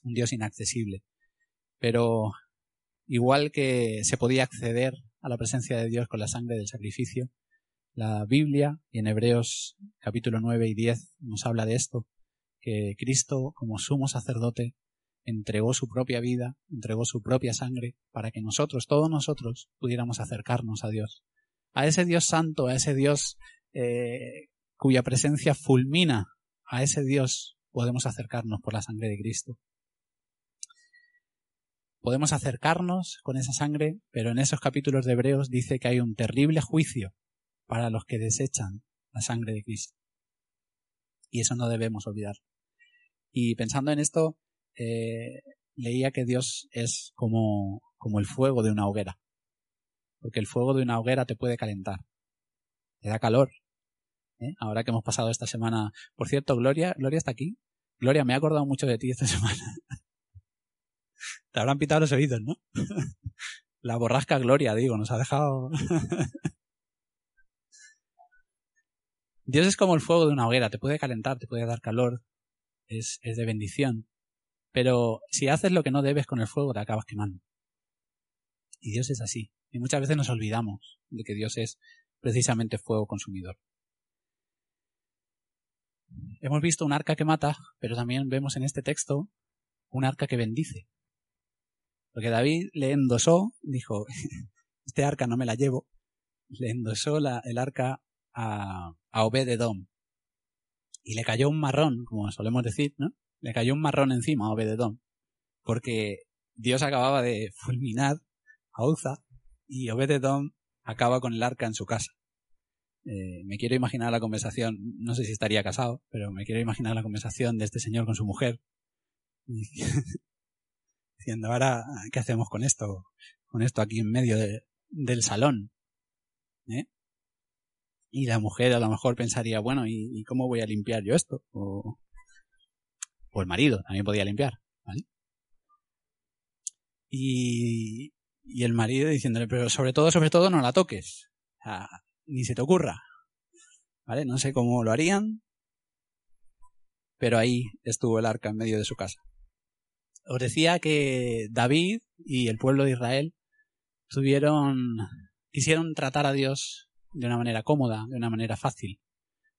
Un Dios inaccesible. Pero igual que se podía acceder a la presencia de Dios con la sangre del sacrificio, la Biblia, y en Hebreos capítulo 9 y 10 nos habla de esto, que Cristo, como sumo sacerdote, entregó su propia vida, entregó su propia sangre, para que nosotros, todos nosotros, pudiéramos acercarnos a Dios. A ese Dios santo, a ese Dios eh, cuya presencia fulmina, a ese Dios podemos acercarnos por la sangre de Cristo. Podemos acercarnos con esa sangre, pero en esos capítulos de Hebreos dice que hay un terrible juicio para los que desechan la sangre de Cristo. Y eso no debemos olvidar. Y pensando en esto, eh, leía que Dios es como, como el fuego de una hoguera. Porque el fuego de una hoguera te puede calentar. Te da calor. ¿eh? Ahora que hemos pasado esta semana. Por cierto, Gloria, Gloria está aquí. Gloria, me he acordado mucho de ti esta semana. te habrán pitado los oídos, ¿no? La borrasca Gloria, digo, nos ha dejado. Dios es como el fuego de una hoguera, te puede calentar, te puede dar calor, es, es de bendición. Pero si haces lo que no debes con el fuego, te acabas quemando. Y Dios es así. Y muchas veces nos olvidamos de que Dios es precisamente fuego consumidor. Hemos visto un arca que mata, pero también vemos en este texto un arca que bendice. Porque David le endosó, dijo, este arca no me la llevo, le endosó la, el arca a, a Obededom. Y le cayó un marrón, como solemos decir, ¿no? Le cayó un marrón encima a Obededom. Porque Dios acababa de fulminar a Uza y Obededom acaba con el arca en su casa. Eh, me quiero imaginar la conversación, no sé si estaría casado, pero me quiero imaginar la conversación de este señor con su mujer. Diciendo, ahora, ¿qué hacemos con esto? Con esto aquí en medio del salón. ¿Eh? Y la mujer a lo mejor pensaría, bueno, ¿y, cómo voy a limpiar yo esto? O, o el marido también podía limpiar, ¿vale? Y, y el marido diciéndole, pero sobre todo, sobre todo no la toques. O sea, ni se te ocurra. ¿Vale? No sé cómo lo harían, pero ahí estuvo el arca en medio de su casa. Os decía que David y el pueblo de Israel tuvieron, quisieron tratar a Dios de una manera cómoda, de una manera fácil.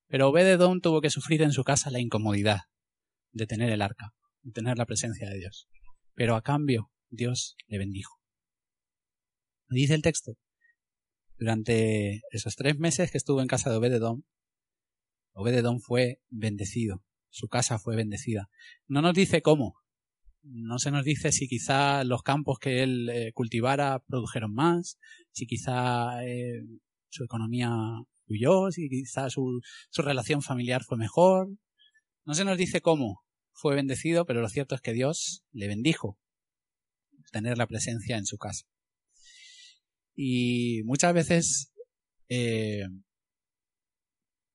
Pero Obededón tuvo que sufrir en su casa la incomodidad de tener el arca, de tener la presencia de Dios. Pero a cambio, Dios le bendijo. Dice el texto. Durante esos tres meses que estuvo en casa de Obededón, Obededón fue bendecido, su casa fue bendecida. No nos dice cómo, no se nos dice si quizá los campos que él eh, cultivara produjeron más, si quizá eh, su economía fluyó, si quizá su, su relación familiar fue mejor. No se nos dice cómo fue bendecido, pero lo cierto es que Dios le bendijo tener la presencia en su casa. Y muchas veces, eh,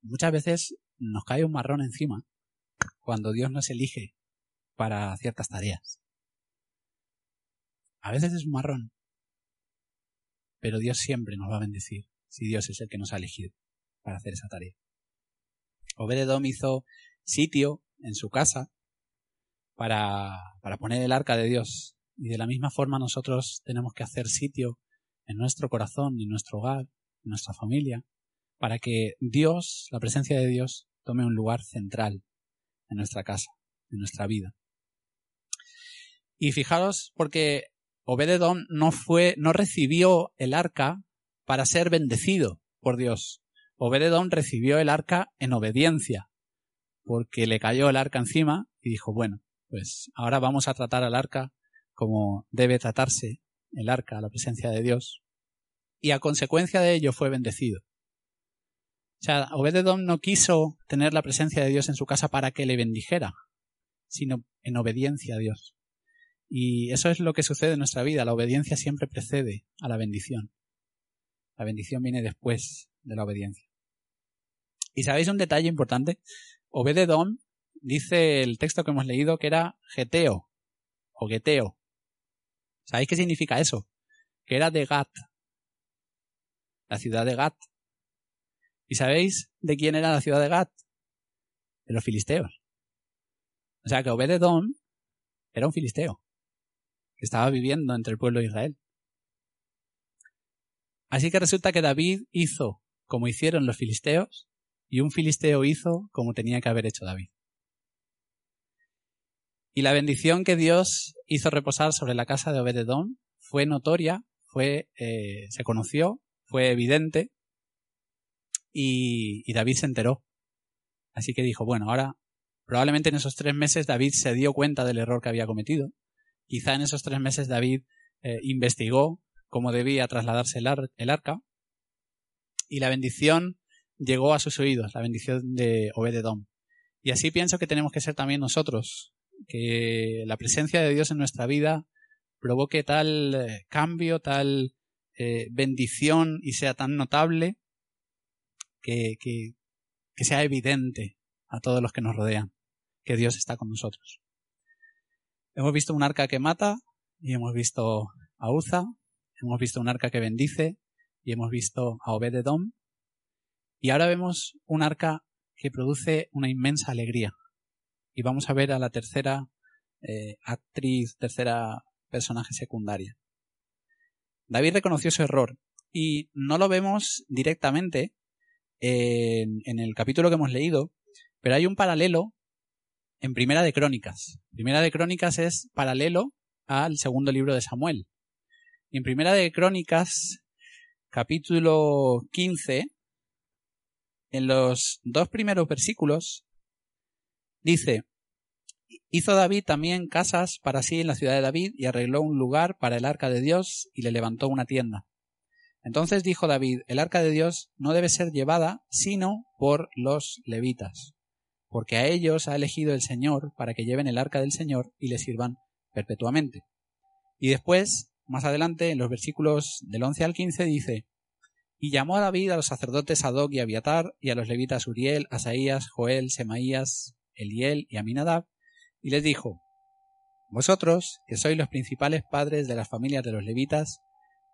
muchas veces nos cae un marrón encima cuando Dios nos elige para ciertas tareas. A veces es un marrón, pero Dios siempre nos va a bendecir si Dios es el que nos ha elegido para hacer esa tarea. Obededom hizo sitio en su casa para, para poner el arca de Dios y de la misma forma nosotros tenemos que hacer sitio en nuestro corazón, en nuestro hogar, en nuestra familia, para que Dios, la presencia de Dios, tome un lugar central en nuestra casa, en nuestra vida. Y fijaros, porque Obededón no fue, no recibió el arca para ser bendecido por Dios. Obededón recibió el arca en obediencia, porque le cayó el arca encima y dijo, bueno, pues ahora vamos a tratar al arca como debe tratarse el arca, la presencia de Dios. Y a consecuencia de ello fue bendecido. O sea, Obededón no quiso tener la presencia de Dios en su casa para que le bendijera, sino en obediencia a Dios. Y eso es lo que sucede en nuestra vida. La obediencia siempre precede a la bendición. La bendición viene después de la obediencia. Y sabéis un detalle importante. Obededón dice el texto que hemos leído que era geteo o geteo. ¿Sabéis qué significa eso? Que era de Gat, la ciudad de Gat. ¿Y sabéis de quién era la ciudad de Gat? De los filisteos. O sea que Obededón era un filisteo que estaba viviendo entre el pueblo de Israel. Así que resulta que David hizo como hicieron los filisteos y un filisteo hizo como tenía que haber hecho David. Y la bendición que Dios hizo reposar sobre la casa de Obededón fue notoria, fue, eh, se conoció, fue evidente y, y David se enteró. Así que dijo, bueno, ahora probablemente en esos tres meses David se dio cuenta del error que había cometido Quizá en esos tres meses David eh, investigó cómo debía trasladarse el, arca y la bendición llegó a sus oídos, la bendición de Obededom. Y así pienso que tenemos que ser también nosotros, que la presencia de Dios en nuestra vida provoque tal eh, cambio, tal eh, bendición y sea tan notable que, que sea evidente a todos los que nos rodean que Dios está con nosotros. Hemos visto un arca que mata y hemos visto a Uza, hemos visto un arca que bendice y hemos visto a Obededom. Y ahora vemos un arca que produce una inmensa alegría. Y vamos a ver a la tercera eh, actriz, tercera personaje secundaria. David reconoció su error y no lo vemos directamente en, en el capítulo que hemos leído, pero hay un paralelo en Primera de Crónicas. Primera de Crónicas es paralelo al segundo libro de Samuel. En Primera de Crónicas, capítulo 15, en los dos primeros versículos, dice, Hizo David también casas para sí en la ciudad de David y arregló un lugar para el arca de Dios y le levantó una tienda. Entonces dijo David, el arca de Dios no debe ser llevada sino por los levitas porque a ellos ha elegido el Señor para que lleven el arca del Señor y le sirvan perpetuamente. Y después, más adelante, en los versículos del 11 al 15, dice, Y llamó a David a los sacerdotes Adoc y Abiatar, y a los levitas Uriel, Asaías, Joel, Semaías, Eliel y Aminadab, y les dijo, Vosotros, que sois los principales padres de las familias de los levitas,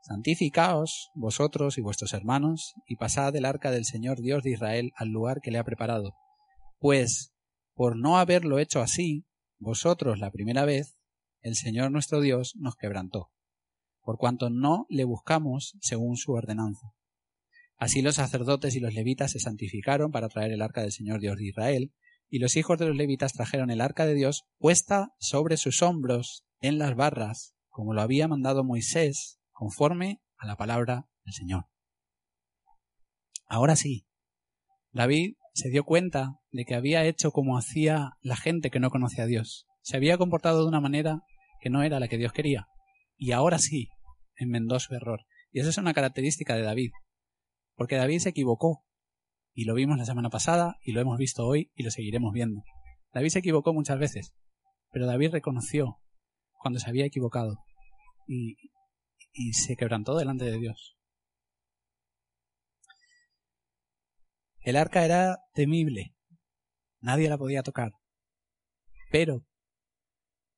santificaos vosotros y vuestros hermanos, y pasad el arca del Señor Dios de Israel al lugar que le ha preparado, pues, por no haberlo hecho así, vosotros la primera vez, el Señor nuestro Dios nos quebrantó, por cuanto no le buscamos según su ordenanza. Así los sacerdotes y los levitas se santificaron para traer el arca del Señor Dios de Israel, y los hijos de los levitas trajeron el arca de Dios puesta sobre sus hombros en las barras, como lo había mandado Moisés, conforme a la palabra del Señor. Ahora sí, David se dio cuenta de que había hecho como hacía la gente que no conocía a Dios. Se había comportado de una manera que no era la que Dios quería. Y ahora sí, enmendó su error. Y esa es una característica de David. Porque David se equivocó. Y lo vimos la semana pasada, y lo hemos visto hoy, y lo seguiremos viendo. David se equivocó muchas veces. Pero David reconoció cuando se había equivocado. Y, y se quebrantó delante de Dios. El arca era temible. Nadie la podía tocar. Pero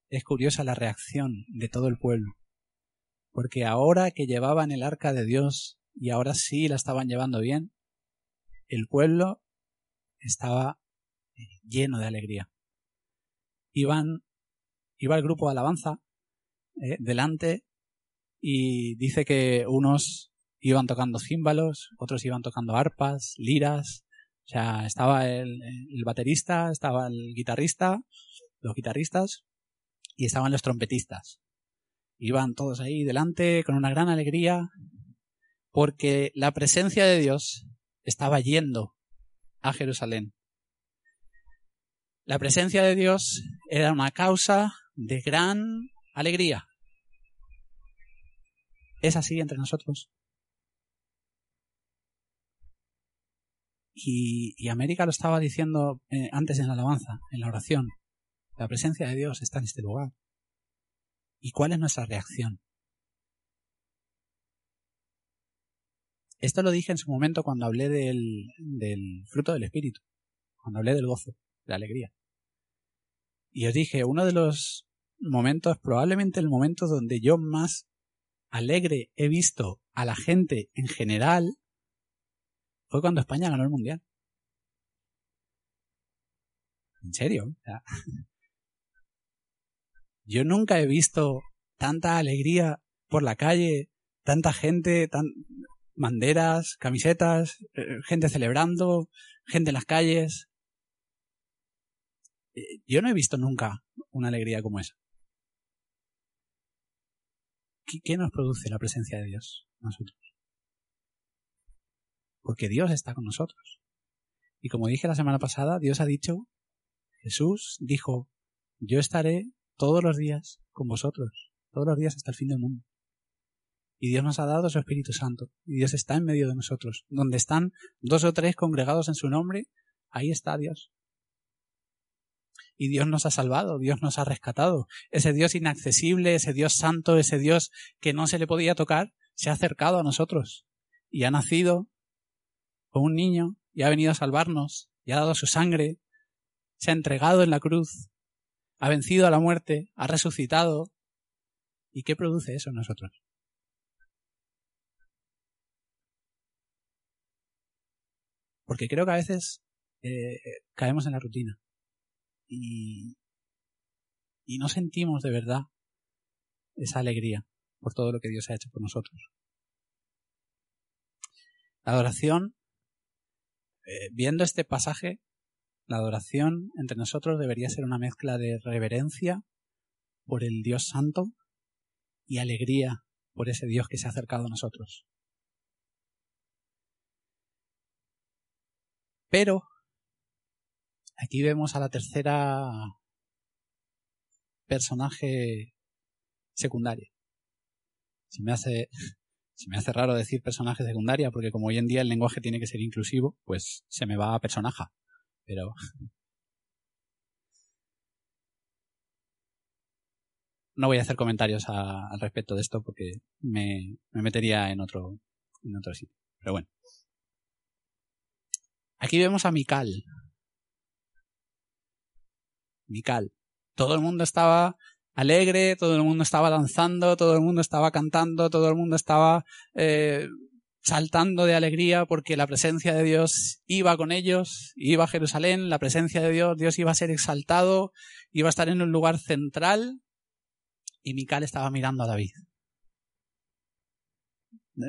es curiosa la reacción de todo el pueblo. Porque ahora que llevaban el arca de Dios y ahora sí la estaban llevando bien, el pueblo estaba eh, lleno de alegría. Iban, iba el grupo de alabanza eh, delante y dice que unos iban tocando címbalos, otros iban tocando arpas, liras, o sea, estaba el, el baterista, estaba el guitarrista, los guitarristas y estaban los trompetistas. Iban todos ahí delante con una gran alegría porque la presencia de Dios estaba yendo a Jerusalén. La presencia de Dios era una causa de gran alegría. ¿Es así entre nosotros? Y, América lo estaba diciendo eh, antes en la alabanza, en la oración. La presencia de Dios está en este lugar. ¿Y cuál es nuestra reacción? Esto lo dije en su momento cuando hablé del, fruto del Espíritu, cuando hablé del gozo, de la alegría. Y os dije, uno de los momentos, probablemente el momento donde yo más alegre he visto a la gente en general, fue cuando España ganó el Mundial. En serio. Yo nunca he visto tanta alegría por la calle, tanta gente, tan banderas, camisetas, eh, gente celebrando, gente en las calles. Eh, yo no he visto nunca una alegría como esa. ¿Qué, nos produce la presencia de Dios nosotros? Porque Dios está con nosotros. Y como dije la semana pasada, Dios ha dicho, Jesús dijo, yo estaré todos los días con vosotros, todos los días hasta el fin del mundo. Y Dios nos ha dado su Espíritu Santo, y Dios está en medio de nosotros. Donde están dos o tres congregados en su nombre, ahí está Dios. Y Dios nos ha salvado, Dios nos ha rescatado. Ese Dios inaccesible, ese Dios santo, ese Dios que no se le podía tocar, se ha acercado a nosotros. Y ha nacido como un niño, y ha venido a salvarnos, y ha dado su sangre, se ha entregado en la cruz, ha vencido a la muerte, ha resucitado. ¿Y qué produce eso en nosotros? Porque creo que a veces eh, caemos en la rutina y, y no sentimos de verdad esa alegría por todo lo que Dios ha hecho por nosotros. La adoración, eh, viendo este pasaje, la adoración entre nosotros debería ser una mezcla de reverencia por el Dios Santo y alegría por ese Dios que se ha acercado a nosotros. Pero aquí vemos a la tercera personaje secundaria. Se me hace se me hace raro decir personaje secundaria porque como hoy en día el lenguaje tiene que ser inclusivo, pues se me va a personaje. Pero no voy a hacer comentarios al respecto de esto porque me, me, metería en otro, en otro sitio. Pero bueno. Aquí vemos a Mikal. Mikal. Todo el mundo estaba alegre, todo el mundo estaba danzando, todo el mundo estaba cantando, todo el mundo estaba eh, saltando de alegría porque la presencia de Dios iba con ellos, iba a Jerusalén, la presencia de Dios, Dios iba a ser exaltado, iba a estar en un lugar central y Mical estaba mirando a David.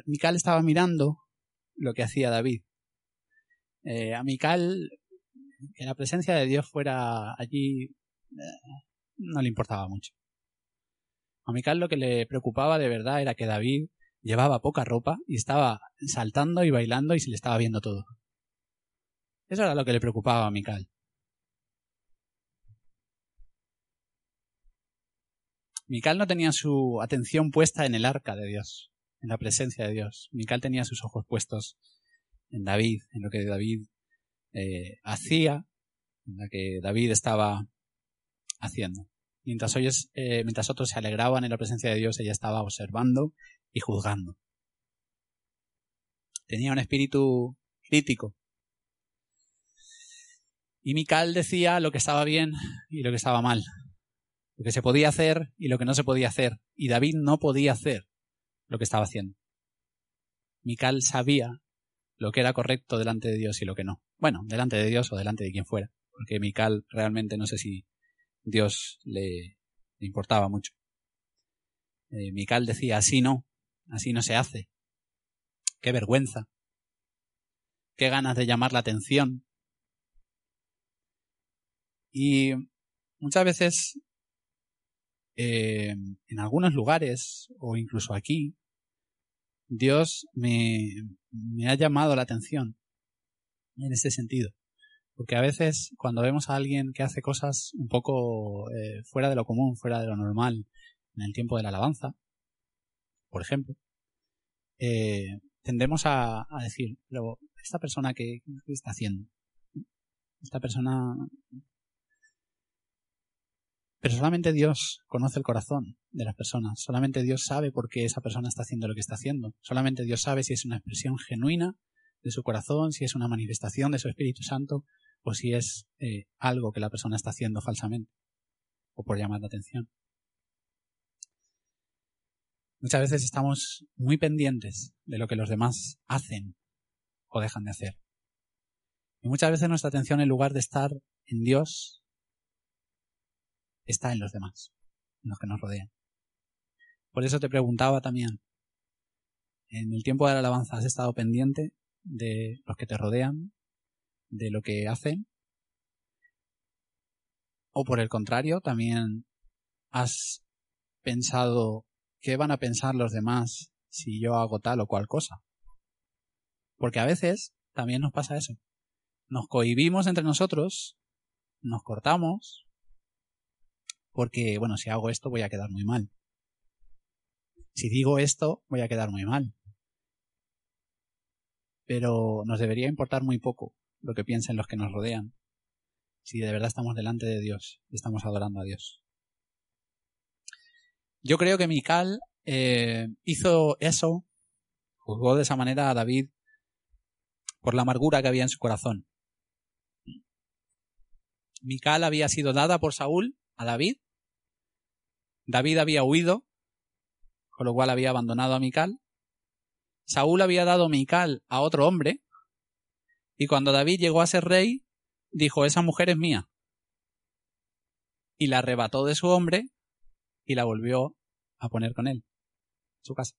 Mical estaba mirando lo que hacía David. Eh, a Mical, que la presencia de Dios fuera allí, eh, no le importaba mucho. A Mical lo que le preocupaba de verdad era que David llevaba poca ropa y estaba saltando y bailando y se le estaba viendo todo. Eso era lo que le preocupaba a Mical. Mical no tenía su atención puesta en el arca de Dios, en la presencia de Dios. Mical tenía sus ojos puestos en David, en lo que David eh, hacía, en lo que David estaba haciendo. Mientras, eh, mientras otros se alegraban en la presencia de Dios, ella estaba observando y juzgando. Tenía un espíritu crítico. Y Mical decía lo que estaba bien y lo que estaba mal lo que se podía hacer y lo que no se podía hacer. Y David no podía hacer lo que estaba haciendo. Mical sabía lo que era correcto delante de Dios y lo que no. Bueno, delante de Dios o delante de quien fuera. Porque Mical realmente no sé si Dios le, importaba mucho. Eh, Mical decía, así no, así no se hace. Qué vergüenza. Qué ganas de llamar la atención. Y muchas veces eh, en algunos lugares, o incluso aquí, Dios me, ha llamado la atención en este sentido. Porque a veces cuando vemos a alguien que hace cosas un poco eh, fuera de lo común, fuera de lo normal, en el tiempo de la alabanza, por ejemplo, eh, tendemos a, decir, pero esta persona que, ¿qué está haciendo? Esta persona pero solamente Dios conoce el corazón de las personas. Solamente Dios sabe por qué esa persona está haciendo lo que está haciendo. Solamente Dios sabe si es una expresión genuina de su corazón, si es una manifestación de su Espíritu Santo o si es eh, algo que la persona está haciendo falsamente o por llamar la atención. Muchas veces estamos muy pendientes de lo que los demás hacen o dejan de hacer. Y muchas veces nuestra atención, en lugar de estar en Dios, está en los demás, en los que nos rodean. Por eso te preguntaba también, en el tiempo de la alabanza, ¿has estado pendiente de los que te rodean, de lo que hacen? O por el contrario, también has pensado qué van a pensar los demás si yo hago tal o cual cosa. Porque a veces también nos pasa eso. Nos cohibimos entre nosotros, nos cortamos, porque, bueno, si hago esto voy a quedar muy mal. Si digo esto voy a quedar muy mal. Pero nos debería importar muy poco lo que piensen los que nos rodean, si de verdad estamos delante de Dios y estamos adorando a Dios. Yo creo que Mical eh, hizo eso, juzgó de esa manera a David por la amargura que había en su corazón. Mical había sido dada por Saúl a David David había huido, con lo cual había abandonado a Mical. Saúl había dado Mical a otro hombre, y cuando David llegó a ser rey, dijo, esa mujer es mía. Y la arrebató de su hombre y la volvió a poner con él, en su casa.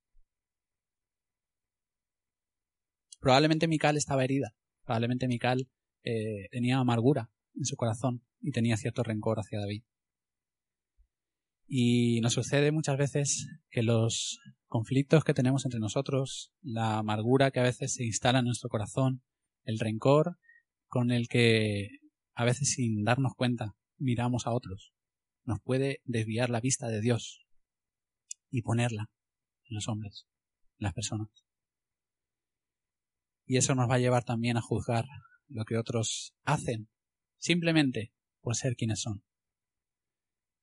Probablemente Mical estaba herida, probablemente Mical eh, tenía amargura en su corazón y tenía cierto rencor hacia David. Y nos sucede muchas veces que los conflictos que tenemos entre nosotros, la amargura que a veces se instala en nuestro corazón, el rencor con el que a veces sin darnos cuenta miramos a otros, nos puede desviar la vista de Dios y ponerla en los hombres, en las personas. Y eso nos va a llevar también a juzgar lo que otros hacen, simplemente por ser quienes son.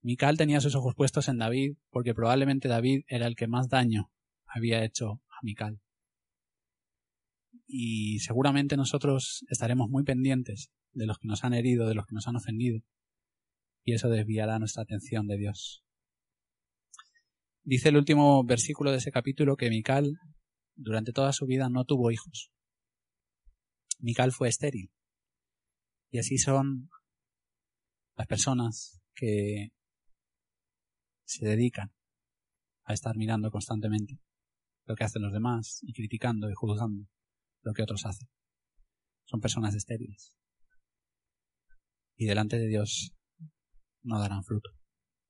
Mical tenía sus ojos puestos en David porque probablemente David era el que más daño había hecho a Mical. Y seguramente nosotros estaremos muy pendientes de los que nos han herido, de los que nos han ofendido. Y eso desviará nuestra atención de Dios. Dice el último versículo de ese capítulo que Mical durante toda su vida no tuvo hijos. Mical fue estéril. Y así son las personas que se dedican a estar mirando constantemente lo que hacen los demás y criticando y juzgando lo que otros hacen. Son personas estériles. Y delante de Dios no darán fruto.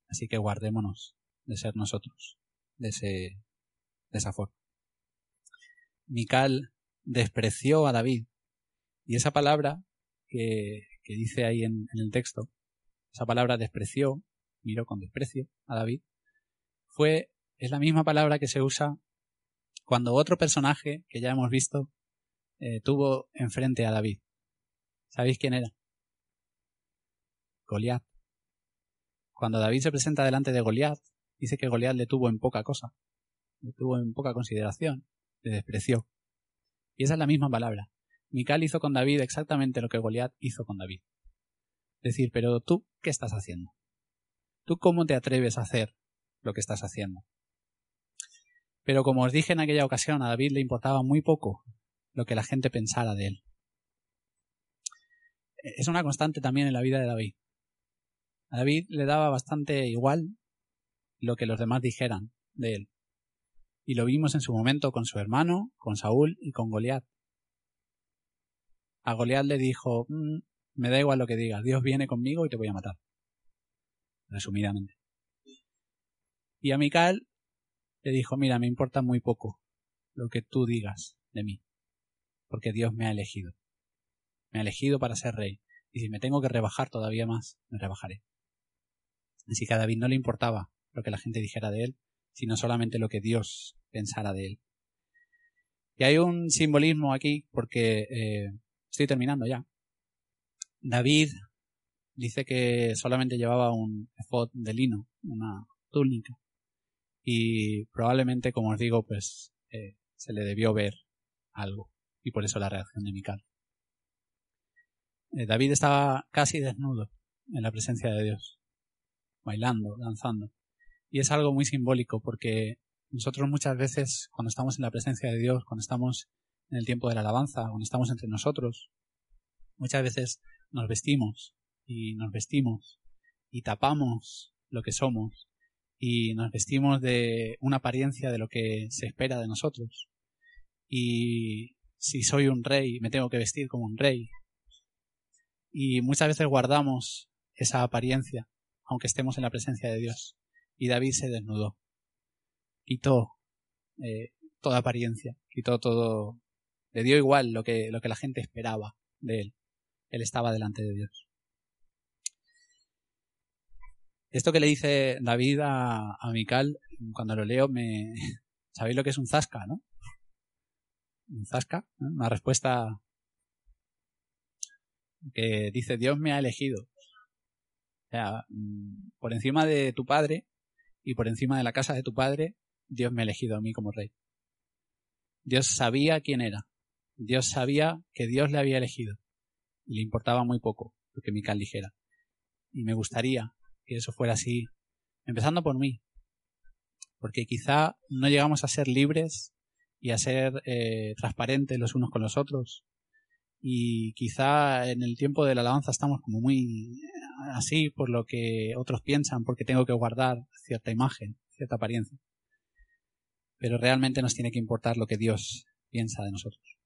Así que guardémonos de ser nosotros de, ese, de esa forma. Mical despreció a David. Y esa palabra que, dice ahí en, en el texto, esa palabra despreció, miró con desprecio a David, fue, es la misma palabra que se usa cuando otro personaje que ya hemos visto eh, tuvo enfrente a David. ¿Sabéis quién era? Goliat. Cuando David se presenta delante de Goliat, dice que Goliat le tuvo en poca cosa, le tuvo en poca consideración, le despreció. Y esa es la misma palabra. Mical hizo con David exactamente lo que Goliat hizo con David. Decir, pero tú, ¿qué estás haciendo? ¿Tú cómo te atreves a hacer lo que estás haciendo? Pero como os dije en aquella ocasión, a David le importaba muy poco lo que la gente pensara de él. Es una constante también en la vida de David. A David le daba bastante igual lo que los demás dijeran de él. Y lo vimos en su momento con su hermano, con Saúl y con Goliat. A Goliat le dijo, mm, me da igual lo que digas, Dios viene conmigo y te voy a matar. Resumidamente. Y a Micael le dijo, mira, me importa muy poco lo que tú digas de mí, porque Dios me ha elegido. Me ha elegido para ser rey. Y si me tengo que rebajar todavía más, me rebajaré. Así que a David no le importaba lo que la gente dijera de él, sino solamente lo que Dios pensara de él. Y hay un simbolismo aquí, porque eh, estoy terminando ya. David dice que solamente llevaba un efod de lino, una túnica. Y probablemente, como os digo, pues eh, se le debió ver algo. Y por eso la reacción de Mical. Eh, David estaba casi desnudo en la presencia de Dios, bailando, danzando. Y es algo muy simbólico porque nosotros muchas veces, cuando estamos en la presencia de Dios, cuando estamos en el tiempo de la alabanza, cuando estamos entre nosotros, muchas veces nos vestimos y nos vestimos y tapamos lo que somos y nos vestimos de una apariencia de lo que se espera de nosotros. Y si soy un rey, me tengo que vestir como un rey. Y muchas veces guardamos esa apariencia, aunque estemos en la presencia de Dios. Y David se desnudó. Quitó eh, toda apariencia, quitó todo. Le dio igual lo que, lo que la gente esperaba de él. Él estaba delante de Dios. Esto que le dice David a, a Mical, cuando lo leo, me. ¿Sabéis lo que es un zasca, no? Un zasca, una respuesta que dice: Dios me ha elegido. Sea, mm, por encima de tu padre y por encima de la casa de tu padre, Dios me ha elegido a mí como rey. Dios sabía quién era. Dios sabía que Dios le había elegido. Le importaba muy poco lo que Mical dijera. Y me gustaría que eso fuera así, empezando por mí, porque quizá no llegamos a ser libres y a ser eh, transparentes los unos con los otros, y quizá en el tiempo de la alabanza estamos como muy así por lo que otros piensan, porque tengo que guardar cierta imagen, cierta apariencia. Pero realmente nos tiene que importar lo que Dios piensa de nosotros.